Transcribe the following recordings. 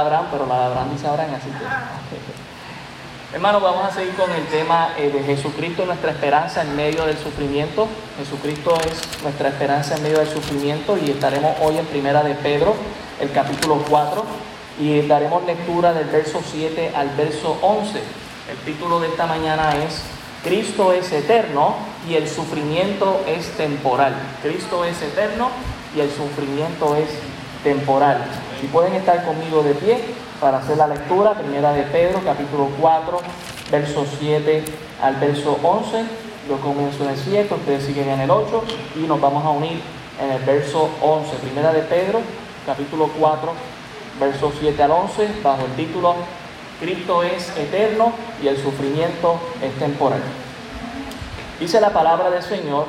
Abraham, pero la de Abraham dice Abraham, así que. Hermano, vamos a seguir con el tema eh, de Jesucristo, nuestra esperanza en medio del sufrimiento. Jesucristo es nuestra esperanza en medio del sufrimiento y estaremos hoy en Primera de Pedro, el capítulo 4, y daremos lectura del verso 7 al verso 11. El título de esta mañana es Cristo es eterno y el sufrimiento es temporal. Cristo es eterno y el sufrimiento es temporal. Si pueden estar conmigo de pie para hacer la lectura, primera de Pedro, capítulo 4, verso 7 al verso 11. Yo comienzo en el 7, ustedes siguen en el 8 y nos vamos a unir en el verso 11. Primera de Pedro, capítulo 4, verso 7 al 11, bajo el título Cristo es eterno y el sufrimiento es temporal. Dice la palabra del Señor,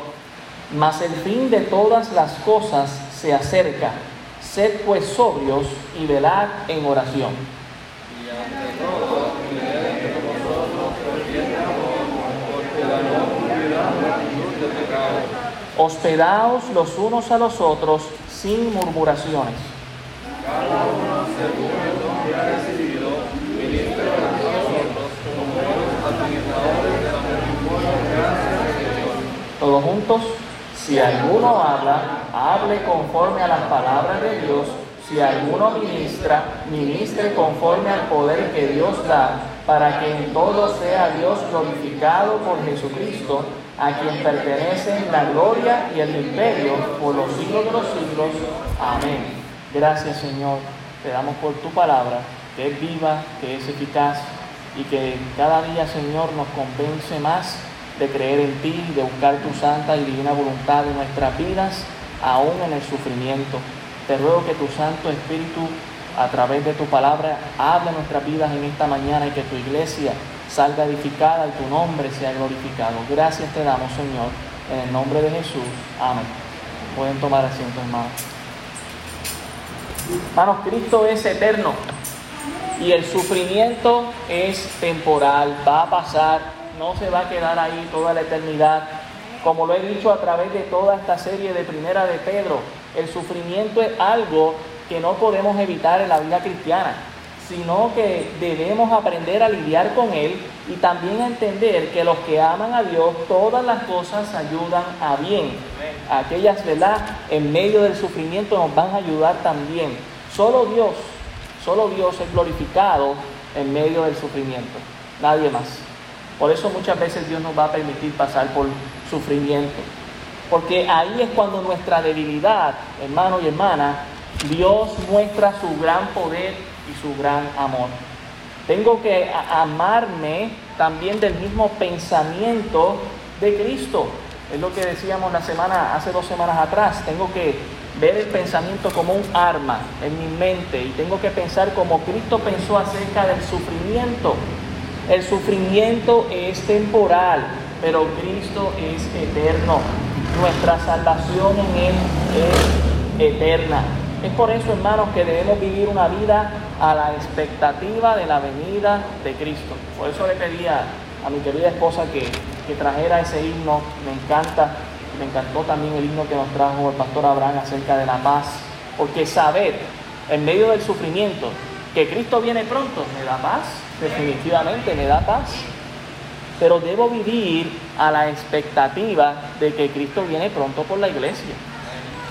mas el fin de todas las cosas se acerca. Sed pues sobrios y velad en oración. Y ante Hospedaos los unos a los otros sin murmuraciones. Cada uno según el don que ha recibido, ministro a nosotros como buenos administradores de la misericordia de Dios. Todos juntos, si alguno habla, hable conforme a las palabras de Dios. Si alguno ministra, ministre conforme al poder que Dios da, para que en todo sea Dios glorificado por Jesucristo, a quien pertenecen la gloria y el imperio por los siglos de los siglos. Amén. Gracias Señor, te damos por tu palabra, que es viva, que es eficaz y que cada día Señor nos convence más de creer en ti, de buscar tu santa y divina voluntad en nuestras vidas, aún en el sufrimiento. Te ruego que tu Santo Espíritu, a través de tu palabra, hable nuestras vidas en esta mañana y que tu iglesia salga edificada y tu nombre sea glorificado. Gracias te damos, Señor, en el nombre de Jesús. Amén. Pueden tomar asiento, hermanos. Hermanos, Cristo es eterno y el sufrimiento es temporal, va a pasar, no se va a quedar ahí toda la eternidad. Como lo he dicho a través de toda esta serie de Primera de Pedro, el sufrimiento es algo que no podemos evitar en la vida cristiana, sino que debemos aprender a lidiar con él y también a entender que los que aman a Dios, todas las cosas ayudan a bien aquellas, ¿verdad? En medio del sufrimiento nos van a ayudar también. Solo Dios, solo Dios es glorificado en medio del sufrimiento, nadie más. Por eso muchas veces Dios nos va a permitir pasar por sufrimiento. Porque ahí es cuando nuestra debilidad, hermano y hermana, Dios muestra su gran poder y su gran amor. Tengo que amarme también del mismo pensamiento de Cristo. Es lo que decíamos la semana, hace dos semanas atrás. Tengo que ver el pensamiento como un arma en mi mente y tengo que pensar como Cristo pensó acerca del sufrimiento. El sufrimiento es temporal, pero Cristo es eterno. Nuestra salvación en Él es eterna. Es por eso, hermanos, que debemos vivir una vida a la expectativa de la venida de Cristo. Por eso le pedía a mi querida esposa que que trajera ese himno. Me encanta, me encantó también el himno que nos trajo el pastor Abraham acerca de la paz. Porque saber en medio del sufrimiento que Cristo viene pronto me da paz, definitivamente me da paz. Pero debo vivir a la expectativa de que Cristo viene pronto por la iglesia.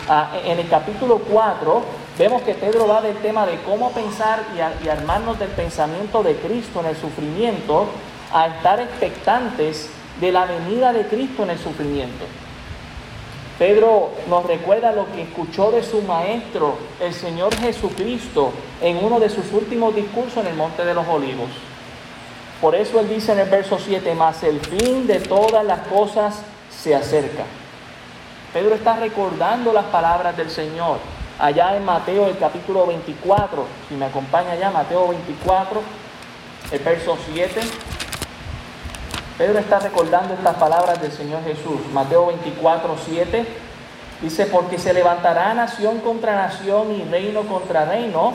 Ah, en el capítulo 4 vemos que Pedro va del tema de cómo pensar y, y armarnos del pensamiento de Cristo en el sufrimiento a estar expectantes de la venida de Cristo en el sufrimiento. Pedro nos recuerda lo que escuchó de su maestro, el Señor Jesucristo, en uno de sus últimos discursos en el Monte de los Olivos. Por eso él dice en el verso 7, más el fin de todas las cosas se acerca. Pedro está recordando las palabras del Señor. Allá en Mateo, el capítulo 24, si me acompaña allá, Mateo 24, el verso 7. Pedro está recordando estas palabras del Señor Jesús. Mateo 24, 7 dice, porque se levantará nación contra nación y reino contra reino,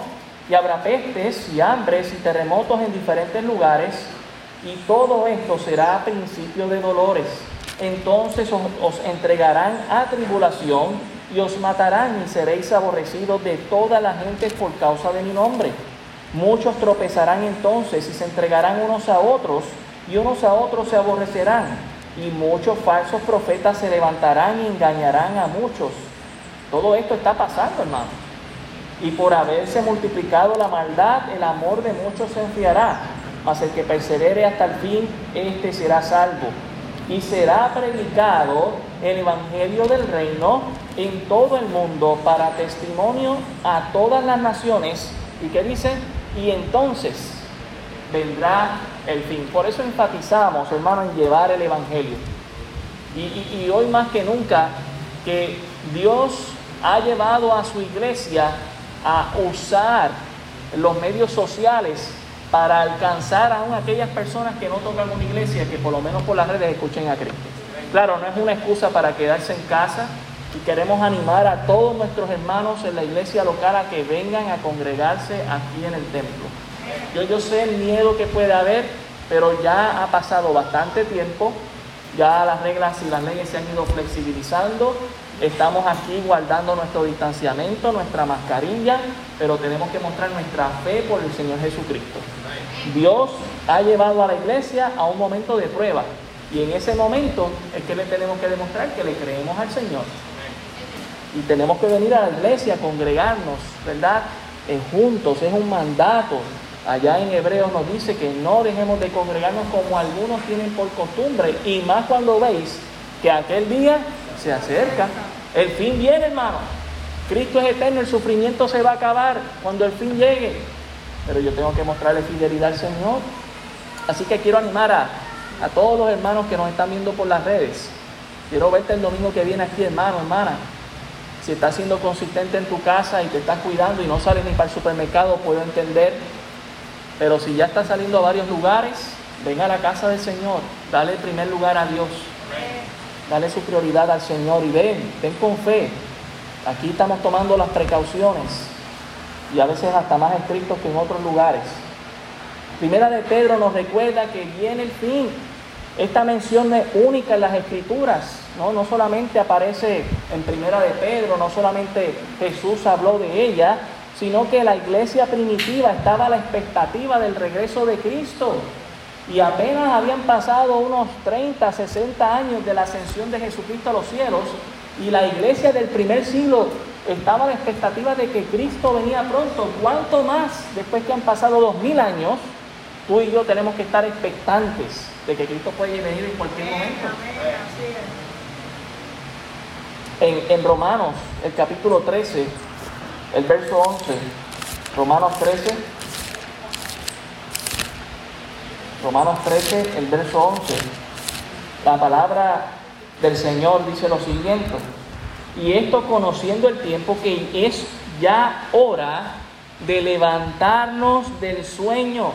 y habrá pestes y hambres y terremotos en diferentes lugares, y todo esto será principio de dolores. Entonces os, entregarán a tribulación y os matarán y seréis aborrecidos de toda la gente por causa de mi nombre Muchos tropezarán entonces y se entregarán unos a otros y unos a otros se aborrecerán. Y muchos falsos profetas se levantarán y engañarán a muchos. Todo esto está pasando, hermano. Y por haberse multiplicado la maldad, el amor de muchos se enfriará. Mas el que persevere hasta el fin, éste será salvo. Y será predicado el Evangelio del Reino en todo el mundo para testimonio a todas las naciones. ¿Y qué dice? Y entonces vendrá el fin. Por eso enfatizamos, hermano, en llevar el Evangelio. Y, hoy más que nunca, que Dios ha llevado a su iglesia a usar los medios sociales para alcanzar a aquellas personas que no tocan una iglesia, que por lo menos por las redes escuchen a Cristo. Claro, no es una excusa para quedarse en casa y queremos animar a todos nuestros hermanos en la iglesia local a que vengan a congregarse aquí en el templo. Yo, yo sé el miedo que puede haber, pero ya ha pasado bastante tiempo, ya las reglas y las leyes se han ido flexibilizando, estamos aquí guardando nuestro distanciamiento, nuestra mascarilla, pero tenemos que mostrar nuestra fe por el Señor Jesucristo. Dios ha llevado a la iglesia a un momento de prueba y en ese momento es que le tenemos que demostrar que le creemos al Señor. Y tenemos que venir a la iglesia, a congregarnos, ¿verdad? Eh, juntos, es un mandato. Allá en Hebreos nos dice que no dejemos de congregarnos como algunos tienen por costumbre, y más cuando veis que aquel día se acerca. El fin viene, hermano. Cristo es eterno, el sufrimiento se va a acabar cuando el fin llegue. Pero yo tengo que mostrarle fidelidad al Señor. Así que quiero animar a, a todos los hermanos que nos están viendo por las redes. Quiero verte el domingo que viene aquí, hermano, hermana. Si estás siendo consistente en tu casa y te estás cuidando y no sales ni para el supermercado, puedo entender. Pero si ya estás saliendo a varios lugares, ven a la casa del Señor. Dale el primer lugar a Dios. Dale su prioridad al Señor y ven, ven con fe. Aquí estamos tomando las precauciones y a veces hasta más estrictos que en otros lugares. Primera de Pedro nos recuerda que viene el fin. Esta mención es única en las escrituras, ¿no? no solamente aparece en Primera de Pedro, no solamente Jesús habló de ella, sino que la iglesia primitiva estaba a la expectativa del regreso de Cristo. Y apenas habían pasado unos 30, 60 años de la ascensión de Jesucristo a los cielos, y la iglesia del primer siglo estaba a la expectativa de que Cristo venía pronto. ¿Cuánto más después que han pasado dos mil años? Tú y yo tenemos que estar expectantes de que Cristo puede venir en cualquier momento. En, en Romanos, el capítulo 13, el verso 11, Romanos 13, Romanos 13, el verso 11, la palabra del Señor dice lo siguiente, y esto conociendo el tiempo que es ya hora de levantarnos del sueño,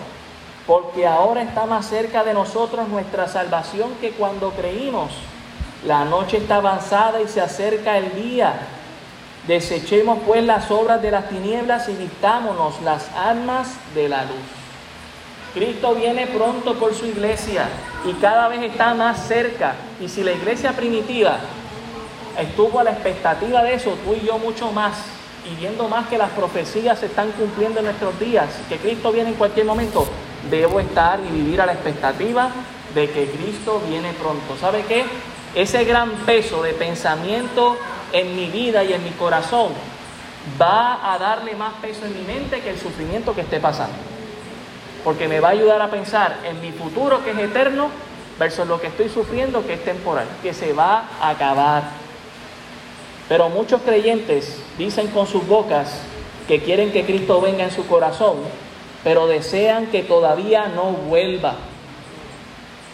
porque ahora está más cerca de nosotros nuestra salvación que cuando creímos. La noche está avanzada y se acerca el día. Desechemos pues las obras de las tinieblas y vistámonos las armas de la luz. Cristo viene pronto por su iglesia y cada vez está más cerca. Y si la iglesia primitiva estuvo a la expectativa de eso, tú y yo mucho más, y viendo más que las profecías se están cumpliendo en nuestros días, que Cristo viene en cualquier momento, debo estar y vivir a la expectativa de que Cristo viene pronto. ¿Sabe qué? Ese gran peso de pensamiento en mi vida y en mi corazón va a darle más peso en mi mente que el sufrimiento que esté pasando. Porque me va a ayudar a pensar en mi futuro que es eterno versus lo que estoy sufriendo que es temporal, que se va a acabar. Pero muchos creyentes dicen con sus bocas que quieren que Cristo venga en su corazón, pero desean que todavía no vuelva.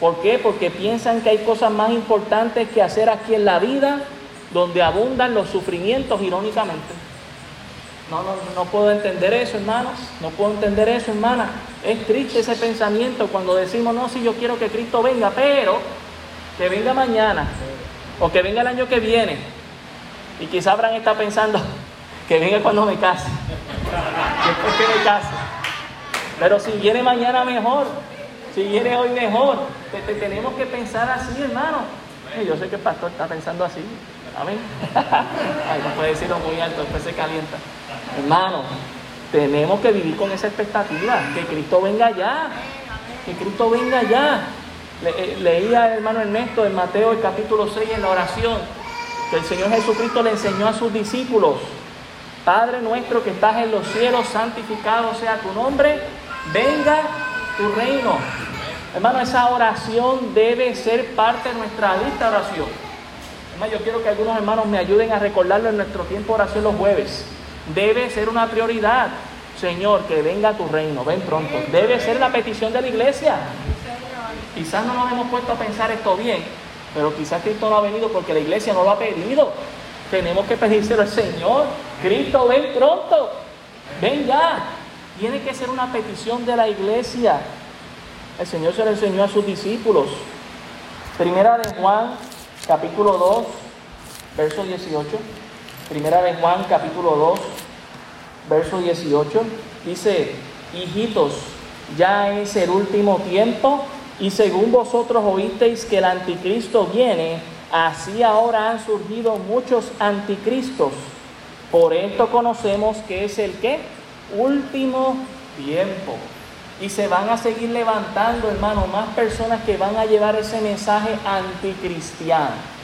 ¿Por qué? Porque piensan que hay cosas más importantes que hacer aquí en la vida donde abundan los sufrimientos irónicamente. No, no, no puedo entender eso, hermanos. No puedo entender eso, hermana. Es triste ese pensamiento cuando decimos, no, si yo quiero que Cristo venga, pero que venga mañana o que venga el año que viene. Y quizá Abraham está pensando que venga cuando me case. Después que me case. Pero si viene mañana mejor, si viene hoy mejor, te, tenemos que pensar así, hermano. Yo sé que el pastor está pensando así. Amén. Ay, no puede decirlo muy alto, después se calienta. Hermano, Tenemos que vivir con esa expectativa, que Cristo venga ya, que Cristo venga ya. Eh, leía el hermano Ernesto en Mateo el capítulo 6 en la oración, que el Señor Jesucristo le enseñó a sus discípulos, Padre nuestro que estás en los cielos, santificado sea tu nombre, venga tu reino. Hermano, esa oración debe ser parte de nuestra lista de oración. Hermano, yo quiero que algunos hermanos me ayuden a recordarlo en nuestro tiempo de oración los jueves. Debe ser una prioridad. Señor, que venga tu reino, ven pronto. Debe ser la petición de la iglesia. Quizás no nos hemos puesto a pensar esto bien, pero quizás Cristo no ha venido porque la iglesia no lo ha pedido. Tenemos que pedírselo al Señor. Cristo, ven pronto. Ven ya. Tiene que ser una petición de la iglesia. El Señor se lo enseñó a sus discípulos. Primera de Juan, capítulo 2, verso 18. Primera de Juan, capítulo 2, verso 18. Dice, hijitos, ya es el último tiempo y según vosotros oísteis que el anticristo viene, así ahora han surgido muchos anticristos. Por esto conocemos que es el que último tiempo. Y se van a seguir levantando, hermano, más personas que van a llevar ese mensaje anticristiano.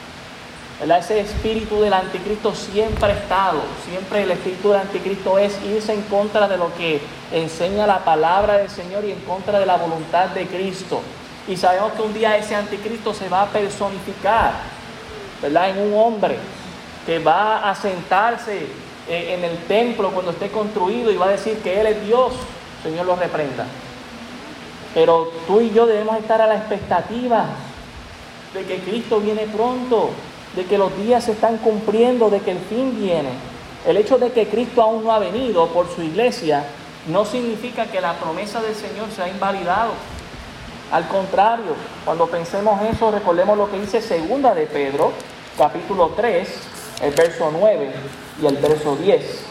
Ese espíritu del anticristo siempre ha estado, siempre el espíritu del anticristo es irse en contra de lo que enseña la palabra del Señor y en contra de la voluntad de Cristo. Y sabemos que un día ese anticristo se va a personificar, ¿verdad? En un hombre que va a sentarse eh, en el templo cuando esté construido y va a decir que Él es Dios. Señor lo reprenda. Pero tú y yo debemos estar a la expectativa de que Cristo viene pronto, de que los días se están cumpliendo, de que el fin viene. El hecho de que Cristo aún no ha venido por su iglesia no significa que la promesa del Señor se ha invalidado. Al contrario, cuando pensemos eso, recordemos lo que dice segunda de Pedro, capítulo 3, el verso 9 y el verso 10.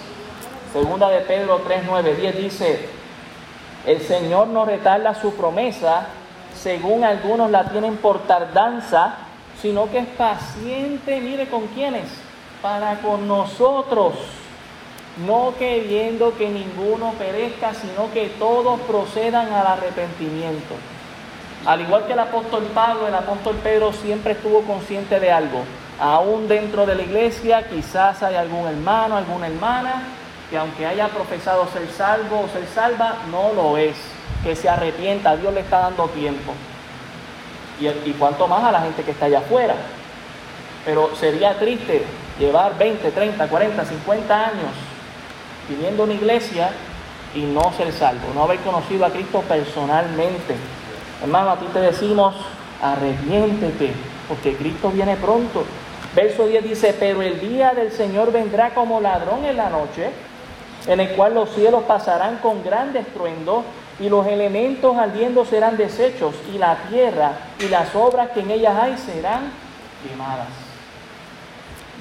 Segunda de Pedro 3, 9, 10 dice, el Señor no retarda su promesa, según algunos la tienen por tardanza, sino que es paciente, mire con quiénes, para con nosotros, no queriendo que ninguno perezca, sino que todos procedan al arrepentimiento. Al igual que el apóstol Pablo, el apóstol Pedro siempre estuvo consciente de algo. Aún dentro de la iglesia quizás hay algún hermano, alguna hermana que aunque haya profesado ser salvo o ser salva, no lo es. Que se arrepienta, Dios le está dando tiempo. Y, y cuanto más a la gente que está allá afuera. Pero sería triste llevar 20, 30, 40, 50 años viviendo en una iglesia y no ser salvo, no haber conocido a Cristo personalmente. Hermano, a ti te decimos, arrepiéntete, porque Cristo viene pronto. Verso 10 dice, pero el día del Señor vendrá como ladrón en la noche en el cual los cielos pasarán con gran estruendo y los elementos ardiendo serán deshechos y la tierra y las obras que en ellas hay serán quemadas.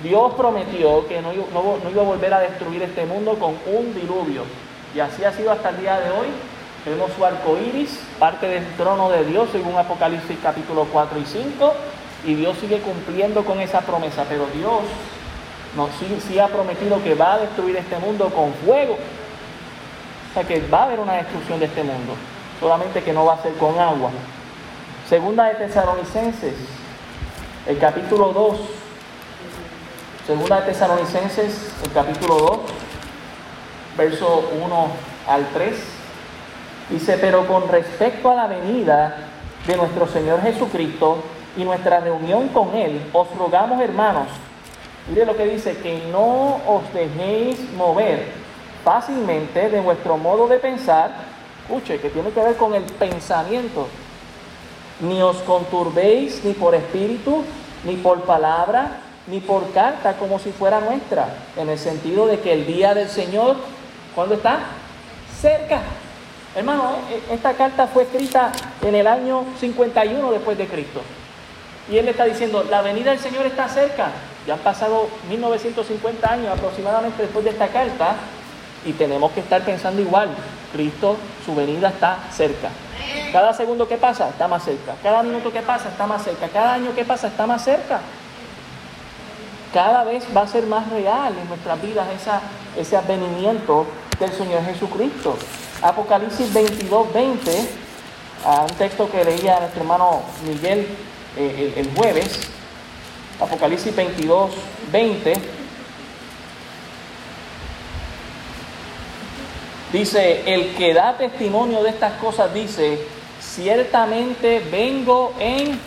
Dios prometió que no, iba a volver a destruir este mundo con un diluvio y así ha sido hasta el día de hoy. Vemos su arco iris, parte del trono de Dios, según Apocalipsis capítulo 4 y 5, y Dios sigue cumpliendo con esa promesa, pero Dios no, sí, ha prometido que va a destruir este mundo con fuego. O sea que va a haber una destrucción de este mundo. Solamente que no va a ser con agua. Segunda de Tesalonicenses, el capítulo 2. Segunda de Tesalonicenses, el capítulo 2, verso 1 al 3. Dice, pero con respecto a la venida de nuestro Señor Jesucristo y nuestra reunión con Él, os rogamos, hermanos, Mire lo que dice, que no os dejéis mover fácilmente de vuestro modo de pensar, escuche, que tiene que ver con el pensamiento, ni os conturbéis ni por espíritu, ni por palabra, ni por carta como si fuera nuestra, en el sentido de que el día del Señor, ¿cuándo está? Cerca. Hermano, e, esta carta fue escrita en el año 51 después de Cristo. Y él le está diciendo, la venida del Señor está cerca. Ya han pasado 1950 años aproximadamente después de esta carta y tenemos que estar pensando igual. Cristo, su venida está cerca. Cada segundo que pasa está más cerca. Cada minuto que pasa está más cerca. Cada año que pasa está más cerca. Cada vez va a ser más real en nuestras vidas esa, ese advenimiento del Señor Jesucristo. Apocalipsis 22, 20, un texto que leía nuestro hermano Miguel eh, el, el jueves, Apocalipsis 22, 20. Dice, el que da testimonio de estas cosas dice, ciertamente vengo en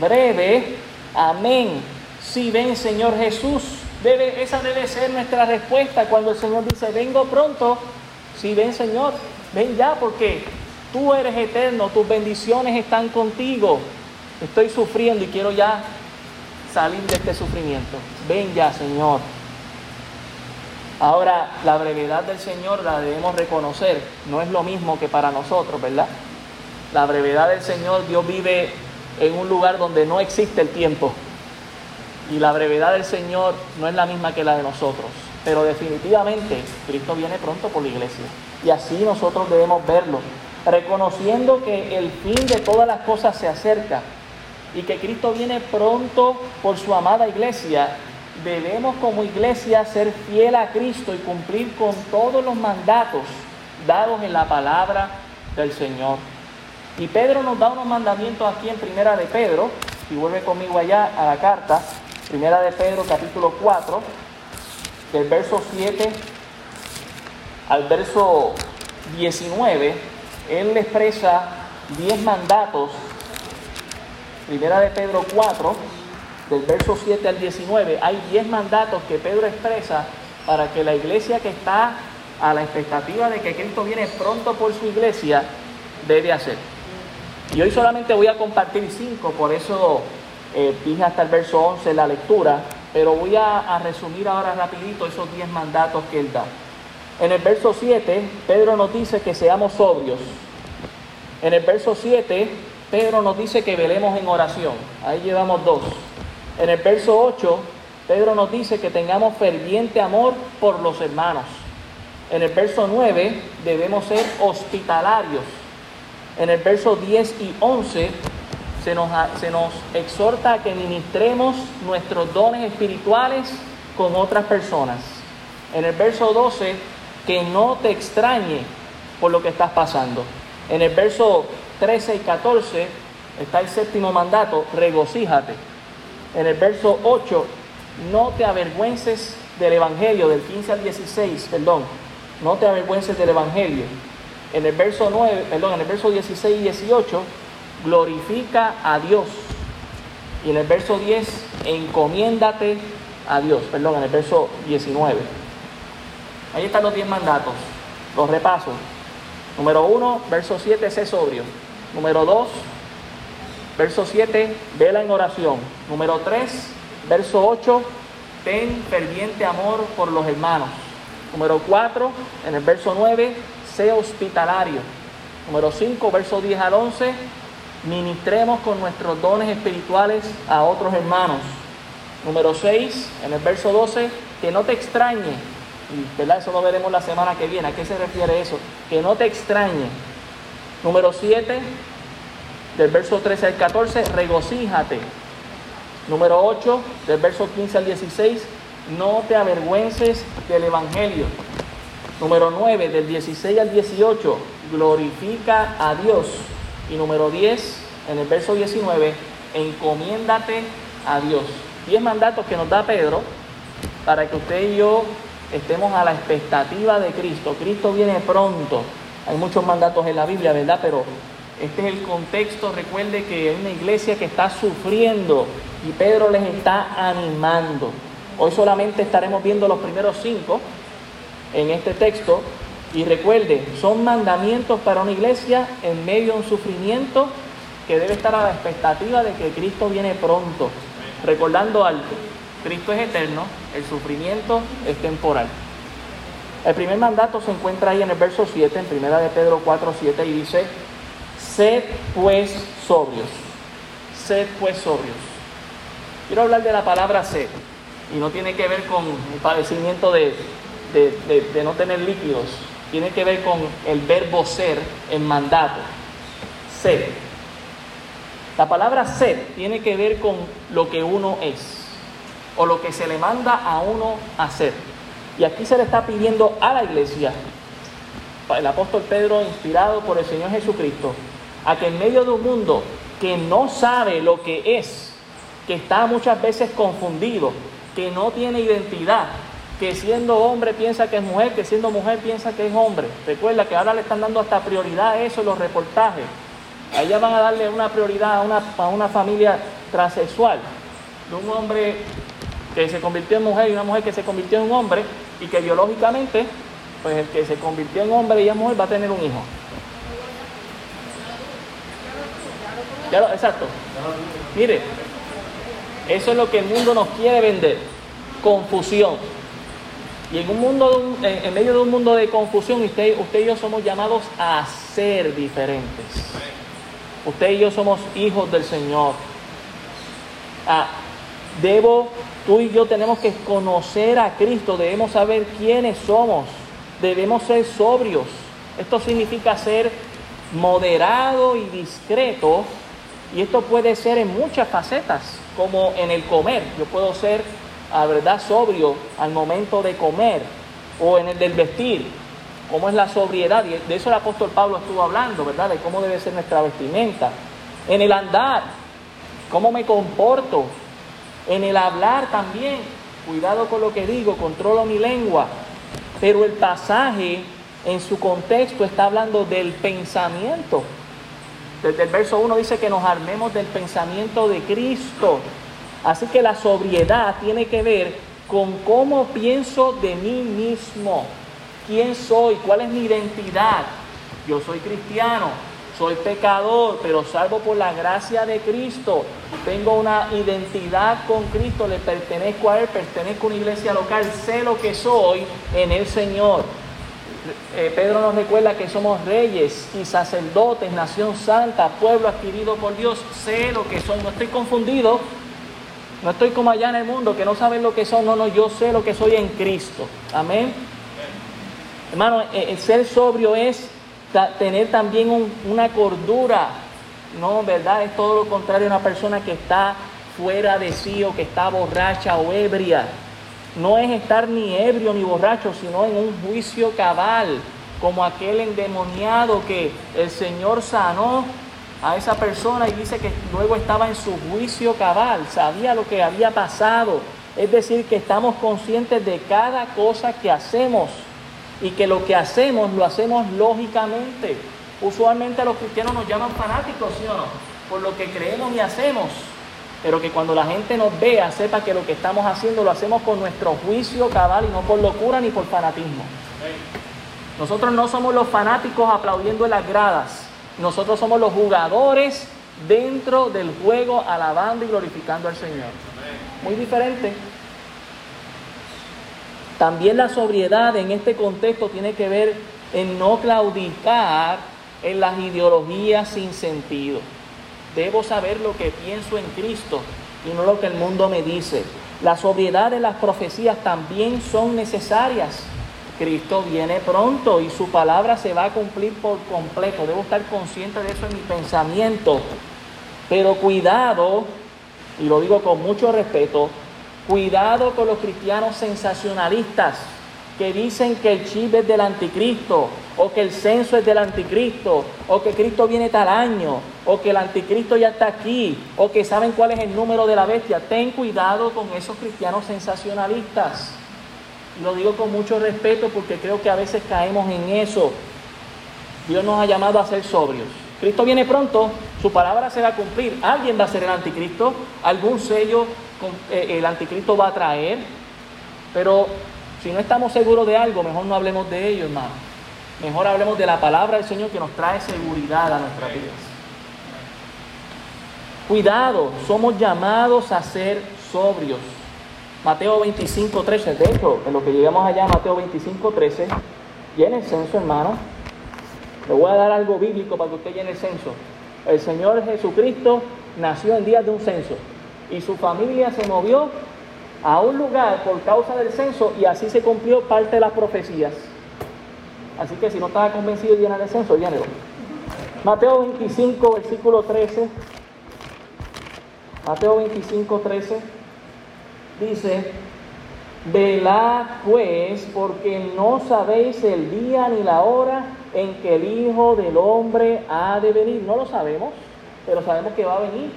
breve, amén. Si ven Señor Jesús, debe, esa debe ser nuestra respuesta cuando el Señor dice, vengo pronto, si ven Señor, ven ya porque tú eres eterno, tus bendiciones están contigo. Estoy sufriendo y quiero ya salir de este sufrimiento. Ven ya Señor. Ahora, la brevedad del Señor la debemos reconocer, no es lo mismo que para nosotros, ¿verdad? La brevedad del Señor, Dios vive en un lugar donde no existe el tiempo. Y la brevedad del Señor no es la misma que la de nosotros. Pero definitivamente Cristo viene pronto por la iglesia. Y así nosotros debemos verlo, reconociendo que el fin de todas las cosas se acerca y que Cristo viene pronto por su amada iglesia debemos como iglesia ser fiel a Cristo y cumplir con todos los mandatos dados en la palabra del Señor. Y Pedro nos da unos mandamientos aquí en Primera de Pedro, si vuelve conmigo allá a la carta, Primera de Pedro capítulo 4, del verso 7 al verso 19, él expresa 10 mandatos. Primera de Pedro 4, del verso 7 al 19, hay 10 mandatos que Pedro expresa para que la iglesia que está a la expectativa de que Cristo viene pronto por su iglesia debe hacer. Y hoy solamente voy a compartir 5, por eso eh, dije hasta el verso 11 la lectura, pero voy a, a resumir ahora rapidito esos 10 mandatos que él da. En el verso 7, Pedro nos dice que seamos sobrios. En el verso 7, Pedro nos dice que velemos en oración. Ahí llevamos dos. En el verso 8, Pedro nos dice que tengamos ferviente amor por los hermanos. En el verso 9, debemos ser hospitalarios. En el verso 10 y 11, se nos, se nos exhorta a que ministremos nuestros dones espirituales con otras personas. En el verso 12, que no te extrañe por lo que estás pasando. En el verso 13 y 14 está el séptimo mandato, regocíjate en el verso 8, no te avergüences del Evangelio, del 15 al 16, perdón, no te avergüences del Evangelio. En el verso 9, perdón, en el verso 16 y 18, glorifica a Dios. Y en el verso 10, encomiéndate a Dios, perdón, en el verso 19. Ahí están los 10 mandatos, los repasos. Número 1, verso 7, sé sobrio. Número 2, Verso 7, vela en oración. Número 3, verso 8, ten ferviente amor por los hermanos. Número 4, en el verso 9, sé hospitalario. Número 5, verso 10 al 11, ministremos con nuestros dones espirituales a otros hermanos. Número 6, en el verso 12, que no te extrañe. ¿verdad? Eso lo veremos la semana que viene. ¿A qué se refiere eso? Que no te extrañe. Número 7, del verso 13 al 14, regocíjate. Número 8, del verso 15 al 16, no te avergüences del Evangelio. Número 9, del 16 al 18, glorifica a Dios. Y número 10, en el verso 19, encomiéndate a Dios. Diez mandatos que nos da Pedro para que usted y yo estemos a la expectativa de Cristo. Cristo viene pronto. Hay muchos mandatos en la Biblia, ¿verdad? Pero este es el contexto. Recuerde que hay una iglesia que está sufriendo y Pedro les está animando. Hoy solamente estaremos viendo los primeros cinco en este texto. Y recuerde, son mandamientos para una iglesia en medio de un sufrimiento que debe estar a la expectativa de que Cristo viene pronto. Recordando algo, Cristo es eterno, el sufrimiento es temporal. El primer mandato se encuentra ahí en el verso 7, en primera de Pedro 4, 7, y dice, Sed pues sobrios. Sed pues sobrios. Quiero hablar de la palabra sed. Y no tiene que ver con el padecimiento de, de, no tener líquidos. Tiene que ver con el verbo ser en mandato. Sed. La palabra sed tiene que ver con lo que uno es. O lo que se le manda a uno hacer. Y aquí se le está pidiendo a la iglesia el apóstol Pedro, inspirado por el Señor Jesucristo, a que en medio de un mundo que no sabe lo que es, que está muchas veces confundido, que no tiene identidad, que siendo hombre piensa que es mujer, que siendo mujer piensa que es hombre. Recuerda que ahora le están dando hasta prioridad a eso en los reportajes. Allá van a darle una prioridad a una, a una familia transexual, de un hombre que se convirtió en mujer y una mujer que se convirtió en hombre y que biológicamente, pues el que se convirtió en hombre y es mujer va a tener un hijo. Ya exacto. Mire, eso es lo que el mundo nos quiere vender, confusión. Y en un mundo, en medio de un mundo de confusión, usted, usted y yo somos llamados a ser diferentes. Usted y yo somos hijos del Señor. Ah, debo, tú y yo tenemos que conocer a Cristo, debemos saber quiénes somos, debemos ser sobrios. Esto significa ser moderado y discreto, y esto puede ser en muchas facetas, como en el comer. Yo puedo ser, a verdad, sobrio al momento de comer, o en el del vestir, cómo es la sobriedad, y de eso el apóstol Pablo estuvo hablando, ¿verdad? De cómo debe ser nuestra vestimenta. En el andar, cómo me comporto, en el hablar también, cuidado con lo que digo, controlo mi lengua. Pero el pasaje en su contexto está hablando del pensamiento. Desde el verso 1 dice que nos armemos del pensamiento de Cristo. Así que la sobriedad tiene que ver con cómo pienso de mí mismo. ¿Quién soy? ¿Cuál es mi identidad? Yo soy cristiano, soy pecador, pero salvo por la gracia de Cristo. Tengo una identidad con Cristo, le pertenezco a Él, pertenezco a una iglesia local, sé lo que soy en el Señor. Eh, Pedro nos recuerda que somos reyes y sacerdotes, nación santa, pueblo adquirido por Dios. Sé lo que soy, no estoy confundido, no estoy como allá en el mundo que no saben lo que son, no, no, yo sé lo que soy en Cristo. Amén. Hermano, eh, el ser sobrio es tener también una cordura. No, ¿verdad? Es todo lo contrario a una persona que está fuera de sí o que está borracha o ebria. No es estar ni ebrio ni borracho, sino en un juicio cabal, como aquel endemoniado que el Señor sanó a esa persona y dice que luego estaba en su juicio cabal, sabía lo que había pasado. Es decir, que estamos conscientes de cada cosa que hacemos y que lo que hacemos lo hacemos lógicamente. Usualmente los cristianos nos llaman fanáticos, ¿sí o no? Por lo que creemos y hacemos. Pero que cuando la gente nos vea, sepa que lo que estamos haciendo lo hacemos con nuestro juicio cabal y no por locura ni por fanatismo. Nosotros no somos los fanáticos aplaudiendo en las gradas. Nosotros somos los jugadores dentro del juego, alabando y glorificando al Señor. Muy diferente. También la sobriedad en este contexto tiene que ver en no claudicar en las ideologías sin sentido. Debo saber lo que pienso en Cristo y no lo que el mundo me dice. La sobriedad de las profecías también son necesarias. Cristo viene pronto y su palabra se va a cumplir por completo. Debo estar consciente de eso en mi pensamiento. Pero cuidado, y lo digo con mucho respeto, Cuidado con los cristianos sensacionalistas que dicen que el chip es del anticristo, o que el censo es del anticristo, o que Cristo viene tal año, o que el anticristo ya está aquí, o que saben cuál es el número de la bestia. Ten cuidado con esos cristianos sensacionalistas. Lo digo con mucho respeto porque creo que a veces caemos en eso. Dios nos ha llamado a ser sobrios. Cristo viene pronto, su palabra se va a cumplir. Alguien va a ser el anticristo, algún sello el anticristo va a traer, pero si no estamos seguros de algo, mejor no hablemos de ello, hermano. Mejor hablemos de la palabra del Señor que nos trae seguridad a nuestras vidas. Cuidado, somos llamados a ser sobrios. Mateo 25, 13. De hecho, en lo que llegamos allá, Mateo 25, 13, llene el censo, hermano. Le voy a dar algo bíblico para que usted llene el censo. El Señor Jesucristo nació en días de un censo y su familia se movió a un lugar por causa del censo y así se cumplió parte de las profecías. Así que si no estaba convencido de llenar el censo, llénelo. Mateo 25, versículo 13. Mateo 25, 13 dice, velad pues porque no sabéis el día ni la hora en que el Hijo del Hombre ha de venir. No lo sabemos, pero sabemos que va a venir.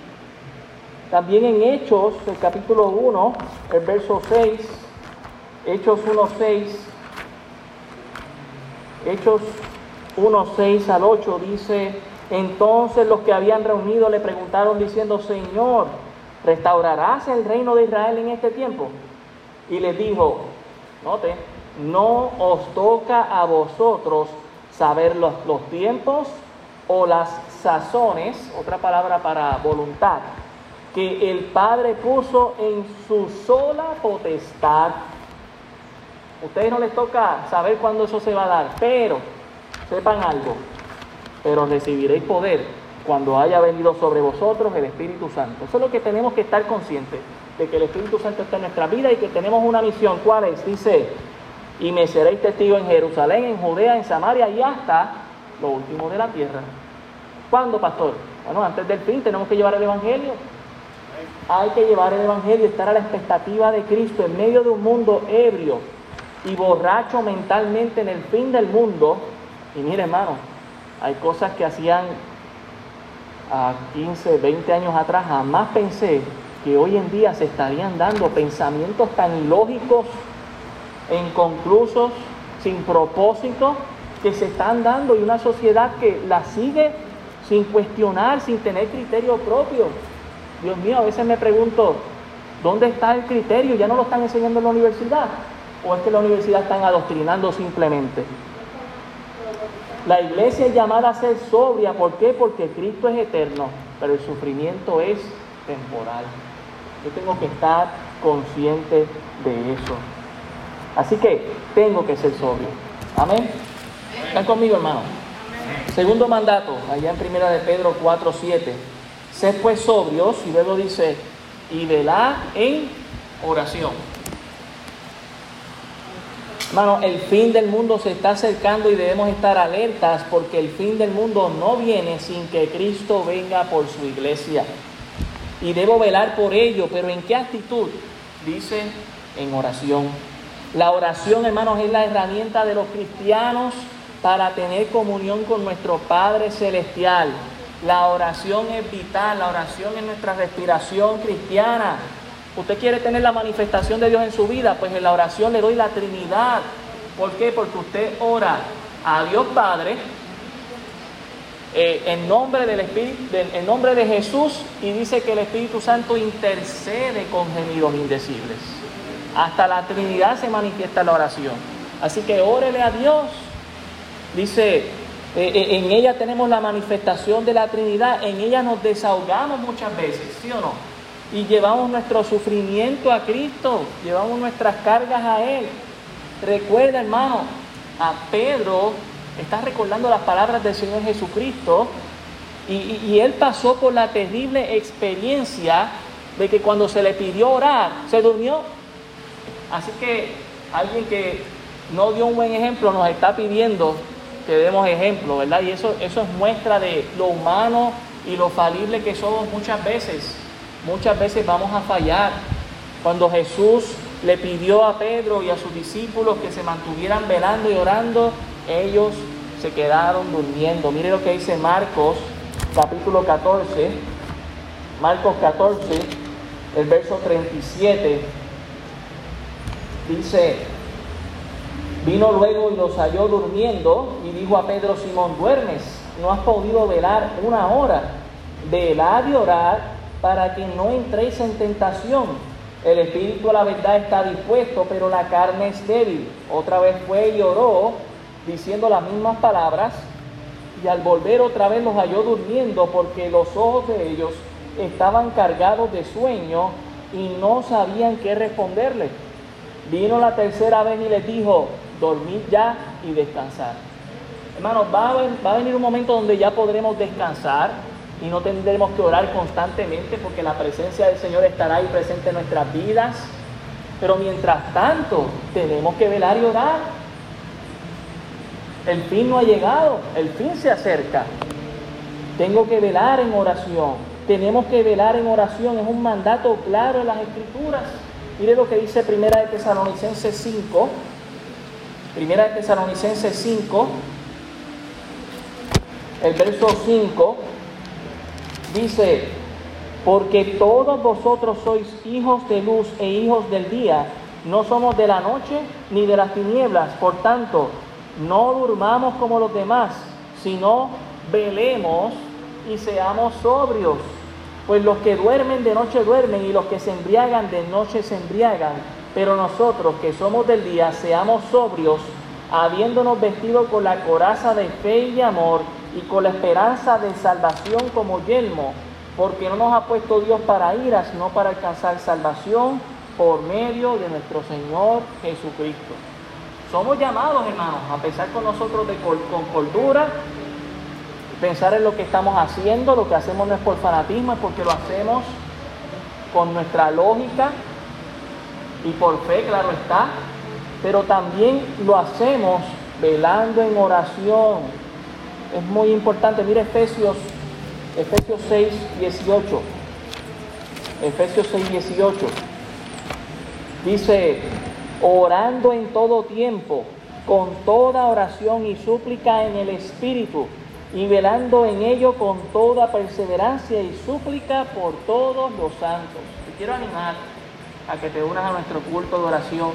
También en Hechos, el capítulo 1, el verso 6, Hechos 1, 6, Hechos 1, 6 al 8 dice, entonces los que habían reunido le preguntaron diciendo, Señor, ¿restaurarás el reino de Israel en este tiempo? Y les dijo, note, no os toca a vosotros saber los, los tiempos o las sazones, otra palabra para voluntad, que el Padre puso en su sola potestad. Ustedes no les toca saber cuándo eso se va a dar, pero sepan algo, pero recibiréis poder cuando haya venido sobre vosotros el Espíritu Santo. Eso es lo que tenemos que estar conscientes, de que el Espíritu Santo está en nuestra vida y que tenemos una misión. ¿Cuál es? Dice, y me seréis testigo en Jerusalén, en Judea, en Samaria y hasta lo último de la tierra. ¿Cuándo, pastor? Bueno, antes del fin tenemos que llevar el Evangelio. Hay que llevar el Evangelio, estar a la expectativa de Cristo en medio de un mundo ebrio y borracho mentalmente en el fin del mundo. Y mire, hermano, hay cosas que hacían a 15, 20 años atrás, jamás pensé que hoy en día se estarían dando pensamientos tan ilógicos, inconclusos, sin propósito, que se están dando y una sociedad que la sigue sin cuestionar, sin tener criterio propio. Dios mío, a veces me pregunto, ¿dónde está el criterio? ¿Ya no lo están enseñando en la universidad? ¿O es que la universidad están adoctrinando simplemente? La iglesia es llamada a ser sobria. ¿Por qué? Porque Cristo es eterno, pero el sufrimiento es temporal. Yo tengo que estar consciente de eso. Así que tengo que ser sobrio. Amén. ¿Están conmigo, hermano? Segundo mandato, allá en primera de Pedro 4, 7. Sed pues sobrios, y luego dice, y velad en oración. Hermano, el fin del mundo se está acercando y debemos estar alertas porque el fin del mundo no viene sin que Cristo venga por su iglesia. Y debo velar por ello, pero ¿en qué actitud? Dice en oración. La oración, hermanos, es la herramienta de los cristianos para tener comunión con nuestro Padre Celestial. La oración es vital, la oración es nuestra respiración cristiana. Usted quiere tener la manifestación de Dios en su vida, pues en la oración le doy la Trinidad. ¿Por qué? Porque usted ora a Dios Padre eh, en nombre del Espíritu, en nombre de Jesús y dice que el Espíritu Santo intercede con gemidos indecibles. Hasta la Trinidad se manifiesta la oración. Así que órele a Dios. Dice, en ella tenemos la manifestación de la Trinidad, en ella nos desahogamos muchas veces, ¿sí o no? y llevamos nuestro sufrimiento a Cristo, llevamos nuestras cargas a Él. Recuerda, hermano, a Pedro está recordando las palabras del Señor Jesucristo y, él pasó por la terrible experiencia de que cuando se le pidió orar, se durmió. Así que alguien que no dio un buen ejemplo nos está pidiendo que demos ejemplo, ¿verdad? Y eso, eso es muestra de lo humano y lo falible que somos muchas veces. Muchas veces vamos a fallar. Cuando Jesús le pidió a Pedro y a sus discípulos que se mantuvieran velando y orando, ellos se quedaron durmiendo. Mire lo que dice Marcos capítulo 14, Marcos 14, el verso 37, dice, vino luego y los halló durmiendo y dijo a Pedro, Simón, duermes, no has podido velar una hora, velad y orar para que no entréis en tentación. El espíritu a la verdad está dispuesto, pero la carne es débil. Otra vez fue y oró, diciendo las mismas palabras, y al volver otra vez los halló durmiendo, porque los ojos de ellos estaban cargados de sueño y no sabían qué responderle. Vino la tercera vez y les dijo, dormid ya y descansar. Hermanos, va va a venir un momento donde ya podremos descansar, y no tendremos que orar constantemente porque la presencia del Señor estará ahí presente en nuestras vidas. Pero mientras tanto, tenemos que velar y orar. El fin no ha llegado, el fin se acerca. Tengo que velar en oración. Tenemos que velar en oración, es un mandato claro en las Escrituras. Mire lo que dice Primera de Tesalonicenses 5. Primera de Tesalonicenses 5, el verso 5, dice, porque todos vosotros sois hijos de luz e hijos del día, no somos de la noche ni de las tinieblas, por tanto, no durmamos como los demás, sino velemos y seamos sobrios. Pues los que duermen de noche duermen y los que se embriagan de noche se embriagan. Pero nosotros que somos del día, seamos sobrios, habiéndonos vestido con la coraza de fe y amor y con la esperanza de salvación como yelmo, porque no nos ha puesto Dios para ira, sino para alcanzar salvación por medio de nuestro Señor Jesucristo. Somos llamados, hermanos, a pensar con nosotros de con cordura, pensar en lo que estamos haciendo, lo que hacemos no es por fanatismo, es porque lo hacemos con nuestra lógica y por fe, claro está, pero también lo hacemos velando en oración. Es muy importante, mira Efesios, Efesios 6, 18. Efesios 6, 18. Dice, orando en todo tiempo, con toda oración y súplica en el Espíritu y velando en ello con toda perseverancia y súplica por todos los santos. Te quiero animar a que te unas a nuestro culto de oración.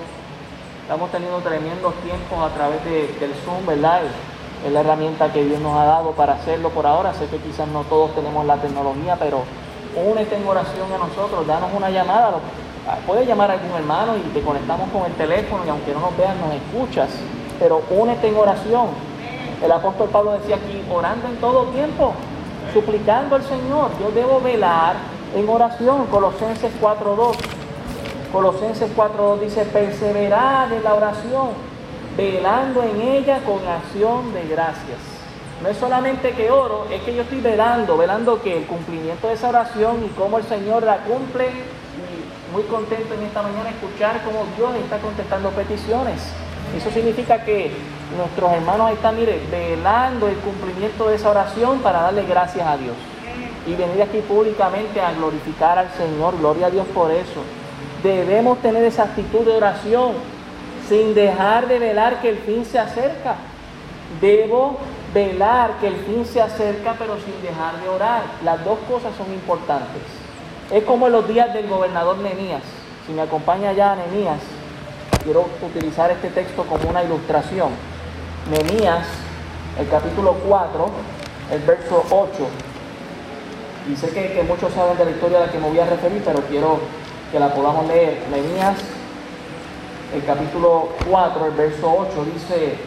Estamos teniendo tremendos tiempos a través del Zoom, ¿verdad? Es la herramienta que Dios nos ha dado para hacerlo por ahora. Sé que quizás no todos tenemos la tecnología, pero únete en oración a nosotros, danos una llamada. Puedes llamar a algún hermano y te conectamos con el teléfono y aunque no nos veas, nos escuchas. Pero únete en oración el apóstol Pablo decía aquí, orando en todo tiempo, suplicando al Señor. Yo debo velar en oración. Colosenses 4.2. Colosenses 4.2 dice, perseverar en la oración, velando en ella con acción de gracias. No es solamente que oro, es que yo estoy velando, velando que el cumplimiento de esa oración y cómo el Señor la cumple. Y muy contento en esta mañana escuchar cómo Dios está contestando peticiones. Eso significa que nuestros hermanos están, mire, velando el cumplimiento de esa oración para darle gracias a Dios. Y venir aquí públicamente a glorificar al Señor. Gloria a Dios por eso. Debemos tener esa actitud de oración sin dejar de velar que el fin se acerca. Debo velar que el fin se acerca, pero sin dejar de orar. Las dos cosas son importantes. Es como en los días del gobernador Nenías. Si me acompaña ya Nenías, quiero utilizar este texto como una ilustración. Nemías, el capítulo 4, el verso 8. Y sé que, muchos saben de la historia a la que me voy a referir, pero quiero que la podamos leer. Nemías, el capítulo 4, el verso 8, dice,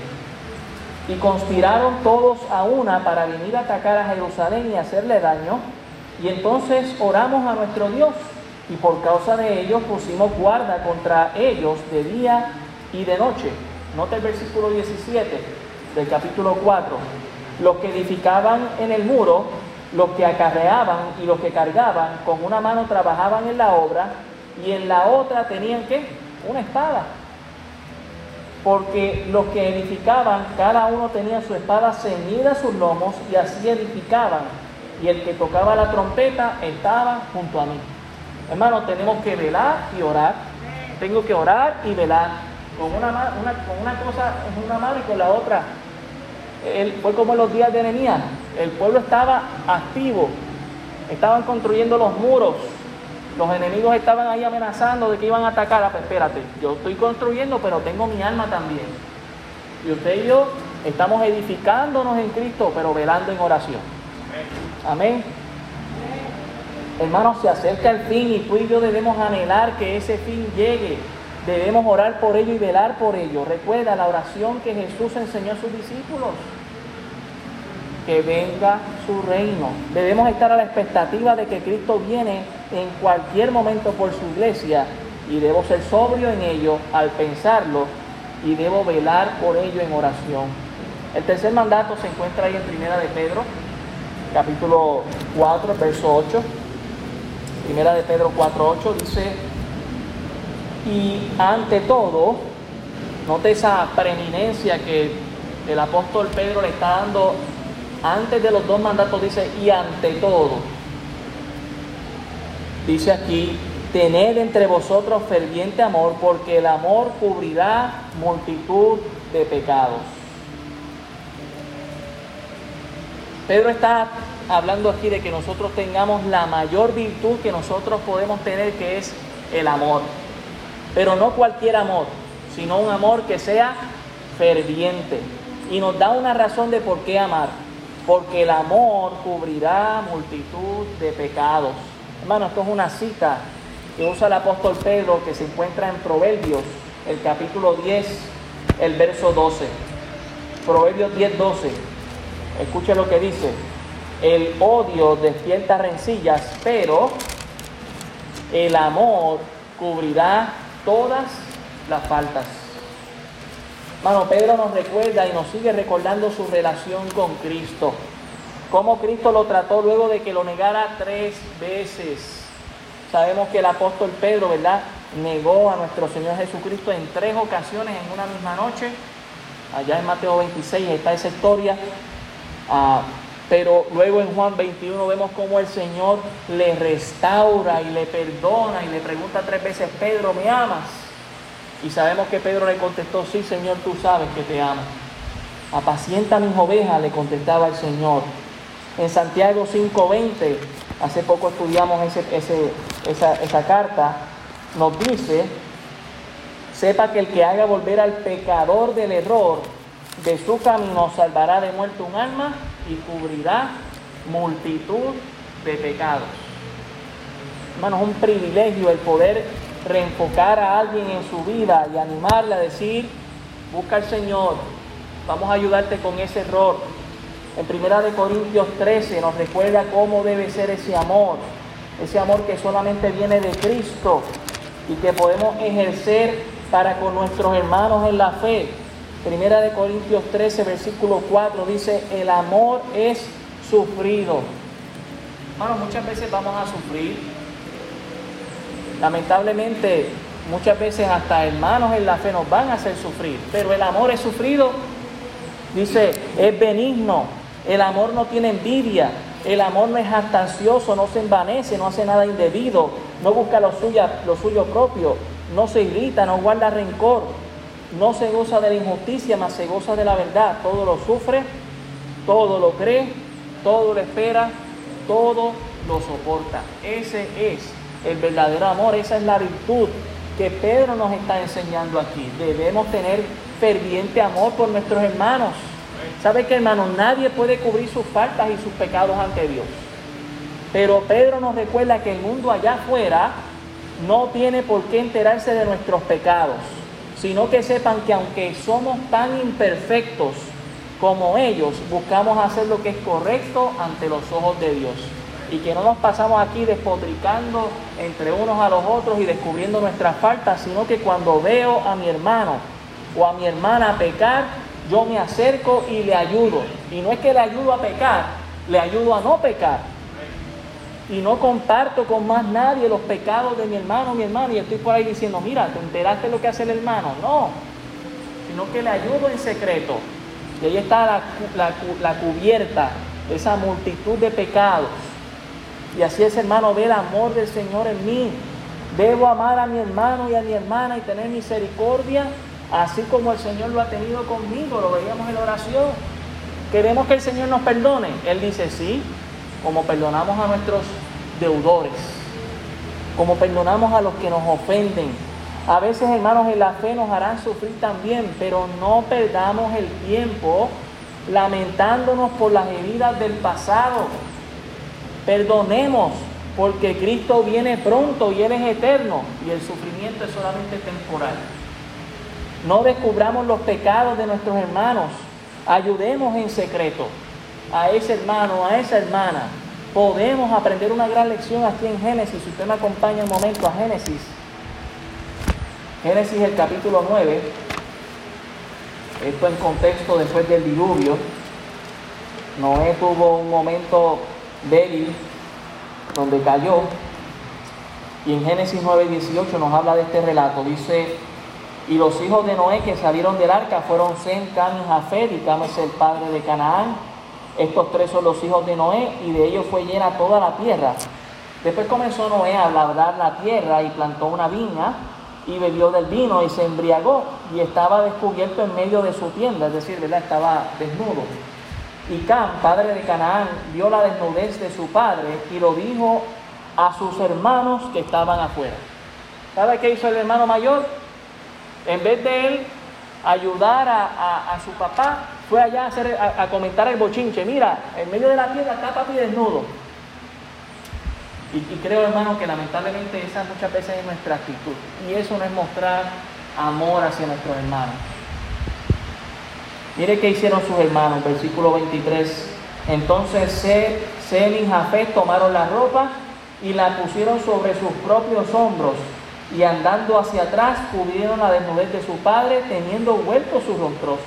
y conspiraron todos a una para venir a atacar a Jerusalén y hacerle daño. Y entonces oramos a nuestro Dios y por causa de ellos pusimos guarda contra ellos de día y de noche. Nota el versículo 17 del capítulo 4. Los que edificaban en el muro, los que acarreaban y los que cargaban, con una mano trabajaban en la obra y en la otra tenían que una espada. Porque los que edificaban, cada uno tenía su espada ceñida a sus lomos y así edificaban. Y el que tocaba la trompeta estaba junto a mí. Hermanos, tenemos que velar y orar. Tengo que orar y velar. Con una, con una cosa en una mano y con la otra. fue como en los días de Nehemías. El pueblo estaba activo. Estaban construyendo los muros. Los enemigos estaban ahí amenazando de que iban a atacar. Ah, pues espérate, yo estoy construyendo, pero tengo mi alma también. Y usted y yo estamos edificándonos en Cristo, pero velando en oración. Amén. Hermanos, se acerca el fin y tú y yo debemos anhelar que ese fin llegue. Debemos orar por ello y velar por ello. Recuerda la oración que Jesús enseñó a sus discípulos. Que venga su reino. Debemos estar a la expectativa de que Cristo viene en cualquier momento por su iglesia y debo ser sobrio en ello al pensarlo y debo velar por ello en oración. El tercer mandato se encuentra ahí en Primera de Pedro, capítulo 4, verso 8. Primera de Pedro 4.8 dice, y ante todo, note esa preeminencia que el apóstol Pedro le está dando antes de los dos mandatos, dice, y ante todo. Dice aquí, tened entre vosotros ferviente amor, porque el amor cubrirá multitud de pecados. Pedro está hablando aquí de que nosotros tengamos la mayor virtud que nosotros podemos tener, que es el amor. Pero no cualquier amor, sino un amor que sea ferviente. Y nos da una razón de por qué amar. Porque el amor cubrirá multitud de pecados. Hermano, esto es una cita que usa el apóstol Pedro que se encuentra en Proverbios, el capítulo 10, el verso 12. Proverbios 10, 12. Escuche lo que dice. El odio despierta rencillas, pero el amor cubrirá todas las faltas. Mano, Pedro nos recuerda y nos sigue recordando su relación con Cristo. Cómo Cristo lo trató luego de que lo negara tres veces. Sabemos que el apóstol Pedro, ¿verdad? Negó a nuestro Señor Jesucristo en tres ocasiones en una misma noche. Allá en Mateo 26 está esa historia. Ah, pero luego en Juan 21 vemos cómo el Señor le restaura y le perdona y le pregunta tres veces, Pedro, ¿me amas? Y sabemos que Pedro le contestó, sí Señor, tú sabes que te amo. Apacienta mis ovejas, le contestaba el Señor. En Santiago 5:20, hace poco estudiamos esa, esa carta, nos dice, sepa que el que haga volver al pecador del error de su camino salvará de muerte un alma y cubrirá multitud de pecados. Hermanos, es un privilegio el poder reenfocar a alguien en su vida y animarle a decir, busca al Señor, vamos a ayudarte con ese error. En Primera de Corintios 13 nos recuerda cómo debe ser ese amor, ese amor que solamente viene de Cristo y que podemos ejercer para con nuestros hermanos en la fe. Primera de Corintios 13, versículo 4 dice, el amor es sufrido. Hermanos, muchas veces vamos a sufrir, Lamentablemente, muchas veces hasta hermanos en la fe nos van a hacer sufrir, pero el amor es sufrido. Dice, es benigno, el amor no tiene envidia, el amor no es jactancioso, no se envanece, no hace nada indebido, no busca lo suyo, lo suyo propio, no se irrita, no guarda rencor, no se goza de la injusticia, mas se goza de la verdad. Todo lo sufre, todo lo cree, todo lo espera, todo lo soporta. Ese es el verdadero amor. Esa es la virtud que Pedro nos está enseñando aquí. Debemos tener ferviente amor por nuestros hermanos. ¿Sabe que hermano? Nadie puede cubrir sus faltas y sus pecados ante Dios. Pero Pedro nos recuerda que el mundo allá afuera no tiene por qué enterarse de nuestros pecados, sino que sepan que aunque somos tan imperfectos como ellos, buscamos hacer lo que es correcto ante los ojos de Dios y que no nos pasamos aquí despotricando entre unos a los otros y descubriendo nuestras faltas, sino que cuando veo a mi hermano o a mi hermana pecar, yo me acerco y le ayudo. Y no es que le ayudo a pecar, le ayudo a no pecar. Y no comparto con más nadie los pecados de mi hermano o mi hermana y estoy por ahí diciendo, mira, ¿te enteraste lo que hace el hermano? No, sino que le ayudo en secreto. Y ahí está la, la, la cubierta, esa multitud de pecados y así es, hermano, ve el amor del Señor en mí. Debo amar a mi hermano y a mi hermana y tener misericordia, así como el Señor lo ha tenido conmigo, lo veíamos en la oración. ¿Queremos que el Señor nos perdone? Él dice sí, como perdonamos a nuestros deudores, como perdonamos a los que nos ofenden. A veces, hermanos, en la fe nos harán sufrir también, pero no perdamos el tiempo lamentándonos por las heridas del pasado Perdonemos porque Cristo viene pronto y Él es eterno y el sufrimiento es solamente temporal. No descubramos los pecados de nuestros hermanos. Ayudemos en secreto a ese hermano, a esa hermana. Podemos aprender una gran lección aquí en Génesis. Si usted me acompaña un momento a Génesis. Génesis el capítulo 9. Esto en contexto después del diluvio. Noé tuvo un momento débil donde cayó. Y en Génesis 9:18 nos habla de este relato. Dice, y los hijos de Noé que salieron del arca fueron Sem, Cam y Jafet, y Cam es el padre de Canaán. Estos tres son los hijos de Noé, y de ellos fue llena toda la tierra. Después comenzó Noé a labrar la tierra y plantó una viña y bebió del vino y se embriagó y estaba descubierto en medio de su tienda, es decir, ¿verdad? estaba desnudo. Y Cam, padre de Canaán, vio la desnudez de su padre y lo dijo a sus hermanos que estaban afuera. ¿Sabe qué hizo el hermano mayor? En vez de él ayudar a, su papá, fue allá a, comentar el bochinche. Mira, en medio de la tierra está papi desnudo. Y, y, creo, hermano, que lamentablemente esa muchas veces es nuestra actitud. Y eso no es mostrar amor hacia nuestros hermanos. Mire qué hicieron sus hermanos, versículo 23. Entonces Sem y Jafet tomaron la ropa y la pusieron sobre sus propios hombros y andando hacia atrás cubrieron la desnudez de su padre teniendo vueltos sus rostros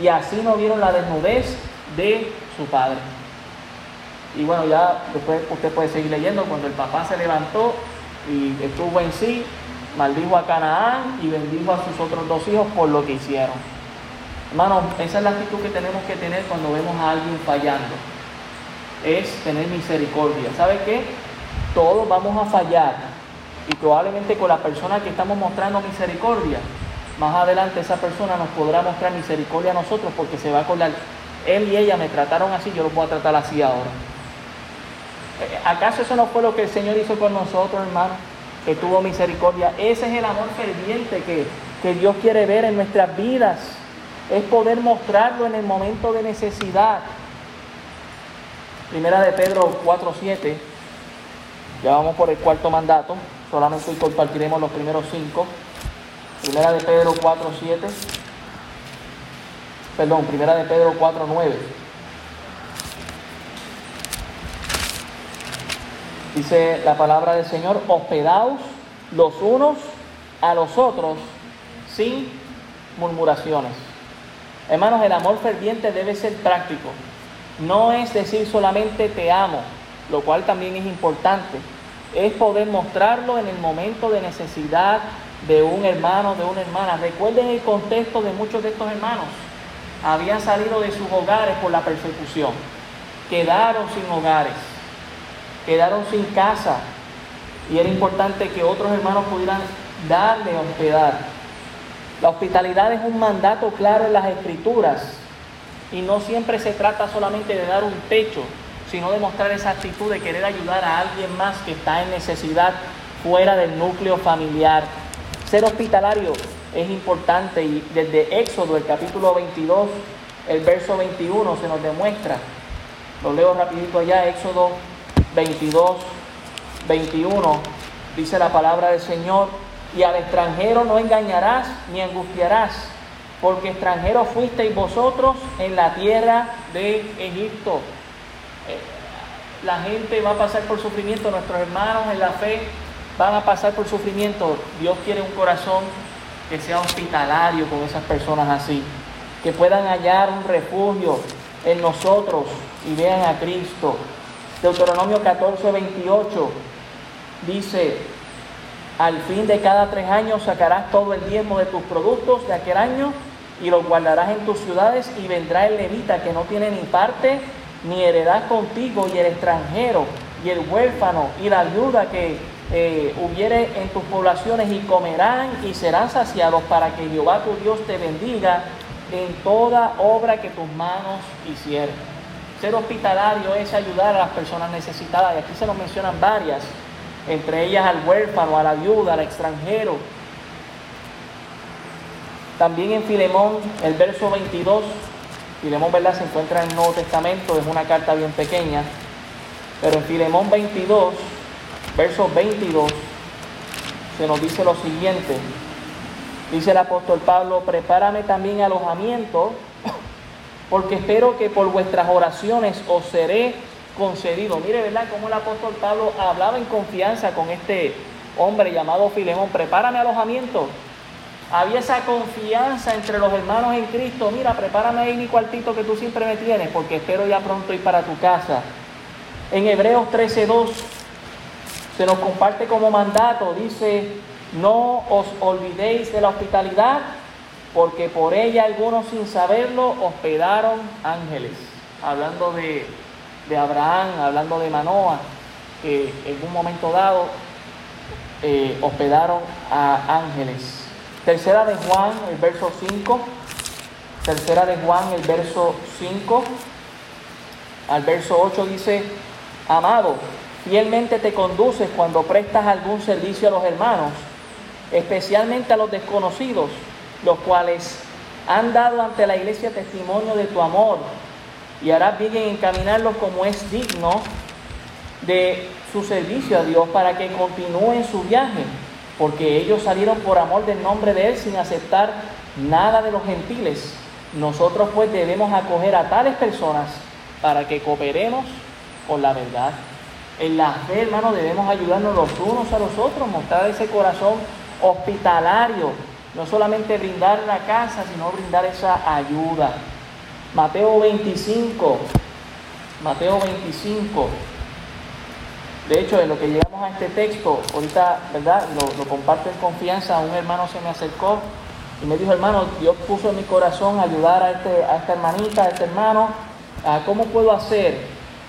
y así no vieron la desnudez de su padre. Y bueno, ya después usted puede seguir leyendo, cuando el papá se levantó y estuvo en sí, maldijo a Canaán y bendijo a sus otros dos hijos por lo que hicieron. Hermanos, esa es la actitud que tenemos que tener cuando vemos a alguien fallando. Es tener misericordia. ¿Sabe qué? Todos vamos a fallar. Y probablemente con la persona que estamos mostrando misericordia, más adelante esa persona nos podrá mostrar misericordia a nosotros porque se va a acordar. Él y ella me trataron así, yo los voy a tratar así ahora. Eh, ¿Acaso eso no fue lo que el Señor hizo con nosotros, hermano? Que tuvo misericordia. Ese es el amor ferviente que, que Dios quiere ver en nuestras vidas. Es poder mostrarlo en el momento de necesidad. Primera de Pedro 4.7. Ya vamos por el cuarto mandato. Solamente hoy compartiremos los primeros cinco. Primera de Pedro 4.7. Perdón, primera de Pedro 4.9. Dice la palabra del Señor, hospedaos los unos a los otros sin murmuraciones. Hermanos, el amor ferviente debe ser práctico. No es decir solamente te amo, lo cual también es importante. Es poder mostrarlo en el momento de necesidad de un hermano, de una hermana. Recuerden el contexto de muchos de estos hermanos. Habían salido de sus hogares por la persecución. Quedaron sin hogares quedaron sin casa y era importante que otros hermanos pudieran darle hospedar. La hospitalidad es un mandato claro en las escrituras y no siempre se trata solamente de dar un techo, sino de mostrar esa actitud de querer ayudar a alguien más que está en necesidad fuera del núcleo familiar. Ser hospitalario es importante y desde Éxodo, el capítulo 22, el verso 21 se nos demuestra. Lo leo rapidito allá, Éxodo 22, 21, dice la palabra del Señor, y al extranjero no engañarás ni angustiarás, porque extranjero fuisteis vosotros en la tierra de Egipto. Eh, la gente va a pasar por sufrimiento, nuestros hermanos en la fe van a pasar por sufrimiento. Dios quiere un corazón que sea hospitalario con esas personas así, que puedan hallar un refugio en nosotros y vean a Cristo. Deuteronomio 14, 28 dice, al fin de cada tres años sacarás todo el diezmo de tus productos de aquel año y los guardarás en tus ciudades y vendrá el levita que no tiene ni parte ni heredad contigo y el extranjero y el huérfano y la viuda que eh, hubiere en tus poblaciones y comerán y serán saciados para que Jehová tu Dios te bendiga en toda obra que tus manos hicieran. Ser hospitalario es ayudar a las personas necesitadas, y aquí se nos mencionan varias, entre ellas al huérfano, a la viuda, al extranjero. También en Filemón, el verso 22, Filemón, ¿verdad? Se encuentra en el Nuevo Testamento, es una carta bien pequeña, pero en Filemón 22, verso 22, se nos dice lo siguiente. Dice el apóstol Pablo, prepárame también alojamiento porque espero que por vuestras oraciones os seré concedido. Mire, ¿verdad? Como el apóstol Pablo hablaba en confianza con este hombre llamado Filemón, prepárame alojamiento. Había esa confianza entre los hermanos en Cristo. Mira, prepárame ahí mi cuartito que tú siempre me tienes, porque espero ya pronto ir para tu casa. En Hebreos 13:2 se nos comparte como mandato, dice, no os olvidéis de la hospitalidad porque por ella algunos sin saberlo hospedaron ángeles. Hablando de, Abraham, hablando de Manoa, que en un momento dado eh, hospedaron a ángeles. Tercera de Juan, el verso 5. Tercera de Juan, el verso 5. al verso 8 dice, amado, fielmente te conduces cuando prestas algún servicio a los hermanos, especialmente a los desconocidos, los cuales han dado ante la iglesia testimonio de tu amor y harás bien en encaminarlos como es digno de su servicio a Dios para que continúen su viaje, porque ellos salieron por amor del nombre de Él sin aceptar nada de los gentiles. Nosotros pues debemos acoger a tales personas para que cooperemos con la verdad. En la fe, hermano, debemos ayudarnos los unos a los otros, mostrar ese corazón hospitalario, no solamente brindar la casa, sino brindar esa ayuda. Mateo 25, Mateo 25. De hecho, en lo que llegamos a este texto, ahorita, ¿verdad? Lo, lo comparto en confianza, un hermano se me acercó y me dijo, hermano, Dios puso en mi corazón ayudar a, este, a esta hermanita, a este hermano, ¿cómo puedo hacer?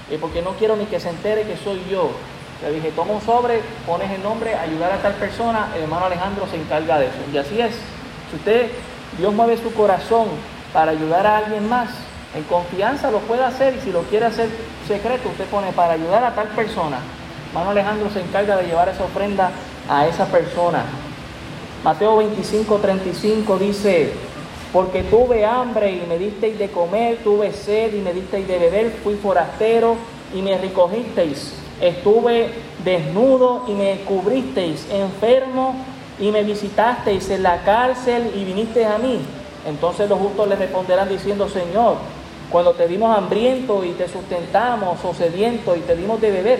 Eh, porque no quiero ni que se entere que soy yo. Le dije, toma un sobre, pones el nombre, ayudar a tal persona, el hermano Alejandro se encarga de eso. Y así es. Si usted, Dios mueve su corazón para ayudar a alguien más, en confianza lo puede hacer y si lo quiere hacer secreto, usted pone para ayudar a tal persona. Hermano Alejandro se encarga de llevar esa ofrenda a esa persona. Mateo 25, 35 dice, porque tuve hambre y me disteis de comer, tuve sed y me disteis de beber, fui forastero y me recogisteis, estuve desnudo y me cubristeis, enfermo y me visitasteis en la cárcel y vinisteis a mí. Entonces los justos le responderán diciendo, Señor, cuando te dimos hambriento y te sustentamos o sediento y te dimos de beber,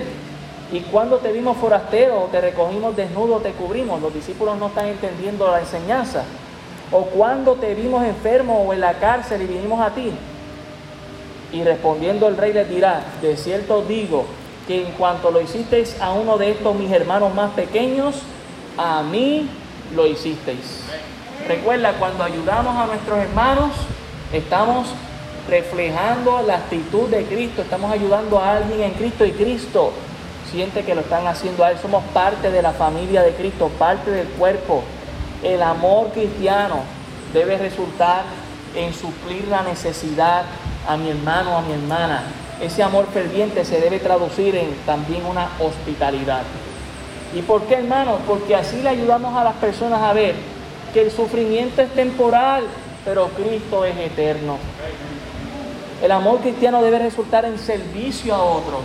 y cuando te dimos forastero o te recogimos desnudo, te cubrimos. Los discípulos no están entendiendo la enseñanza. O cuando te vimos enfermo o en la cárcel y vinimos a ti. Y respondiendo el rey les dirá, de cierto digo que en cuanto lo hicisteis a uno de estos mis hermanos más pequeños, a mí lo hicisteis. Recuerda, cuando ayudamos a nuestros hermanos, estamos reflejando la actitud de Cristo, estamos ayudando a alguien en Cristo y Cristo siente que lo están haciendo a Él. Somos parte de la familia de Cristo, parte del cuerpo. El amor cristiano debe resultar en suplir la necesidad a mi hermano, a mi hermana. Ese amor ferviente se debe traducir en también una hospitalidad. ¿Y por qué, hermanos? Porque así le ayudamos a las personas a ver que el sufrimiento es temporal, pero Cristo es eterno. El amor cristiano debe resultar en servicio a otros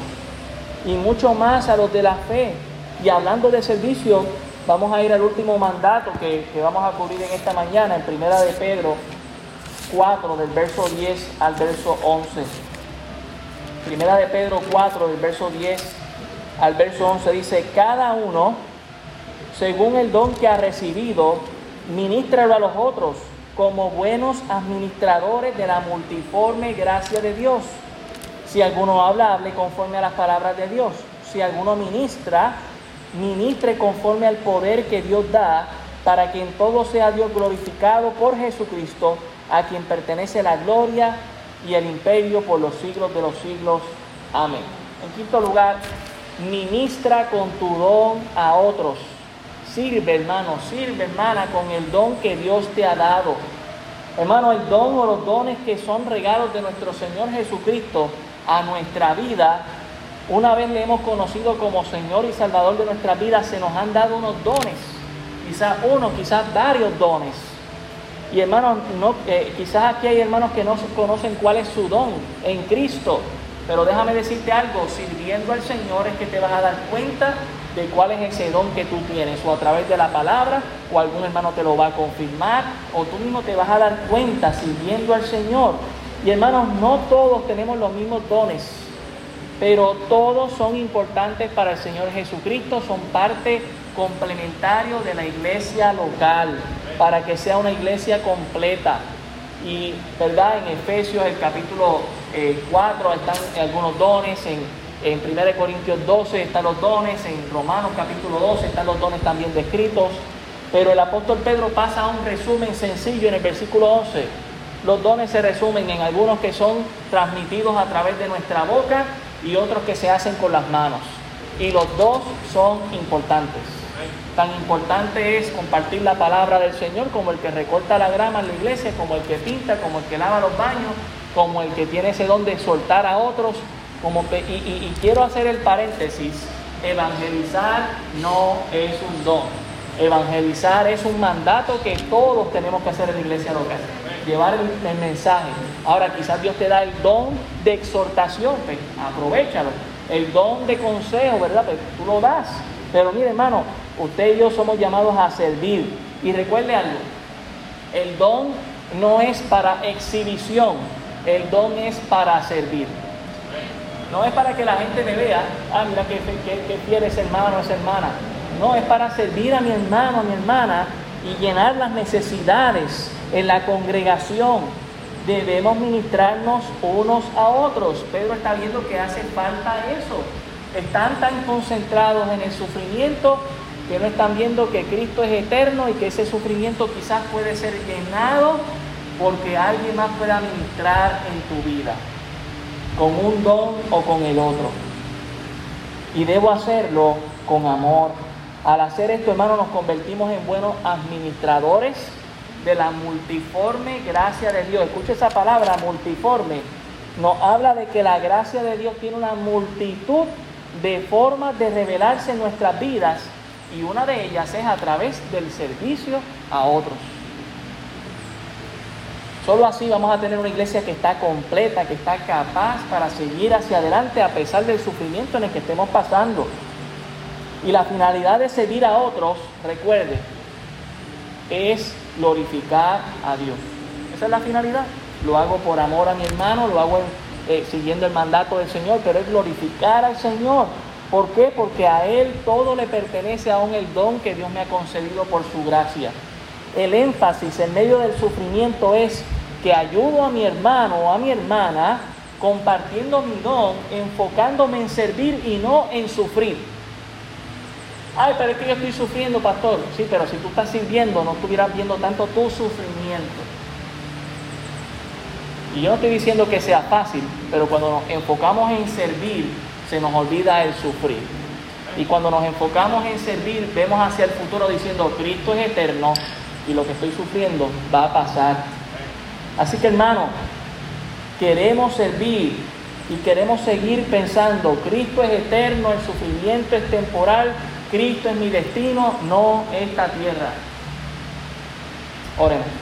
y mucho más a los de la fe. Y hablando de servicio, vamos a ir al último mandato que, vamos a cubrir en esta mañana, en Primera de Pedro 4, del verso 10 al verso 11. Primera de Pedro 4, del verso 10 al verso 11 dice, cada uno, según el don que ha recibido, ministralo a los otros como buenos administradores de la multiforme gracia de Dios. Si alguno habla, hable conforme a las palabras de Dios. Si alguno ministra, ministre conforme al poder que Dios da, para que en todo sea Dios glorificado por Jesucristo, a quien pertenece la gloria y el imperio por los siglos de los siglos. Amén. En quinto lugar, ministra con tu don a otros. Sirve, hermano, sirve, hermana, con el don que Dios te ha dado. Hermano, el don o los dones que son regalos de nuestro Señor Jesucristo a nuestra vida, una vez le hemos conocido como Señor y Salvador de nuestra vida, se nos han dado unos dones, quizás uno, quizás varios dones. Y hermanos, no, eh, quizás aquí hay hermanos que no conocen cuál es su don en Cristo, pero déjame decirte algo, sirviendo al Señor es que te vas a dar cuenta de cuál es ese don que tú tienes, o a través de la palabra, o algún hermano te lo va a confirmar, o tú mismo te vas a dar cuenta sirviendo al Señor y hermanos, no todos tenemos los mismos dones, pero todos son importantes para el Señor Jesucristo, son parte complementario de la iglesia local, para que sea una iglesia completa. Y, ¿verdad? En Efesios, el capítulo 4, eh, están algunos dones, en, en 1 Corintios 12 están los dones, en Romanos capítulo 12 están los dones también descritos. Pero el apóstol Pedro pasa a un resumen sencillo en el versículo 11 los dones se resumen en algunos que son transmitidos a través de nuestra boca y otros que se hacen con las manos. Y los dos son importantes. Tan importante es compartir la palabra del Señor como el que recorta la grama en la iglesia, como el que pinta, como el que lava los baños, como el que tiene ese don de soltar a otros como y quiero hacer el paréntesis, evangelizar no es un don. Evangelizar es un mandato que todos tenemos que hacer en la iglesia local. Llevar el, mensaje. Ahora quizás Dios te da el don de exhortación, pues aprovechalo. El don de consejo, ¿verdad? Pues tú lo das. Pero mire hermano, usted y yo somos llamados a servir. Y recuerde algo, el don no es para exhibición, el don es para servir. No es para que la gente me vea, ah, mira que, que, fiel es hermano, es hermana. No, es para servir a mi hermano, a mi hermana y llenar las necesidades en la congregación. Debemos ministrarnos unos a otros. Pedro está viendo que hace falta eso. Están tan concentrados en el sufrimiento que no están viendo que Cristo es eterno y que ese sufrimiento quizás puede ser llenado porque alguien más pueda ministrar en tu vida, con un don o con el otro. Y debo hacerlo con amor. Al hacer esto, hermano, nos convertimos en buenos administradores de la multiforme gracia de Dios. Escucha esa palabra, multiforme. Nos habla de que la gracia de Dios tiene una multitud de formas de revelarse en nuestras vidas y una de ellas es a través del servicio a otros. Solo así vamos a tener una iglesia que está completa, que está capaz para seguir hacia adelante a pesar del sufrimiento en el que estemos pasando. Y la finalidad de servir a otros, recuerde, es glorificar a Dios. Esa es la finalidad. Lo hago por amor a mi hermano, lo hago eh, siguiendo el mandato del Señor, pero es glorificar al Señor. ¿Por qué? Porque a Él todo le pertenece aún el don que Dios me ha concedido por su gracia. El énfasis en medio del sufrimiento es que ayudo a mi hermano o a mi hermana compartiendo mi don, enfocándome en servir y no en sufrir. Ay, pero es que yo estoy sufriendo, pastor. Sí, pero si tú estás sirviendo, no estuvieras viendo tanto tu sufrimiento. Y yo no estoy diciendo que sea fácil, pero cuando nos enfocamos en servir, se nos olvida el sufrir. Y cuando nos enfocamos en servir, vemos hacia el futuro diciendo, Cristo es eterno y lo que estoy sufriendo va a pasar. Así que hermano, queremos servir y queremos seguir pensando, Cristo es eterno, el sufrimiento es temporal, Cristo es mi destino, no esta tierra. Oremos.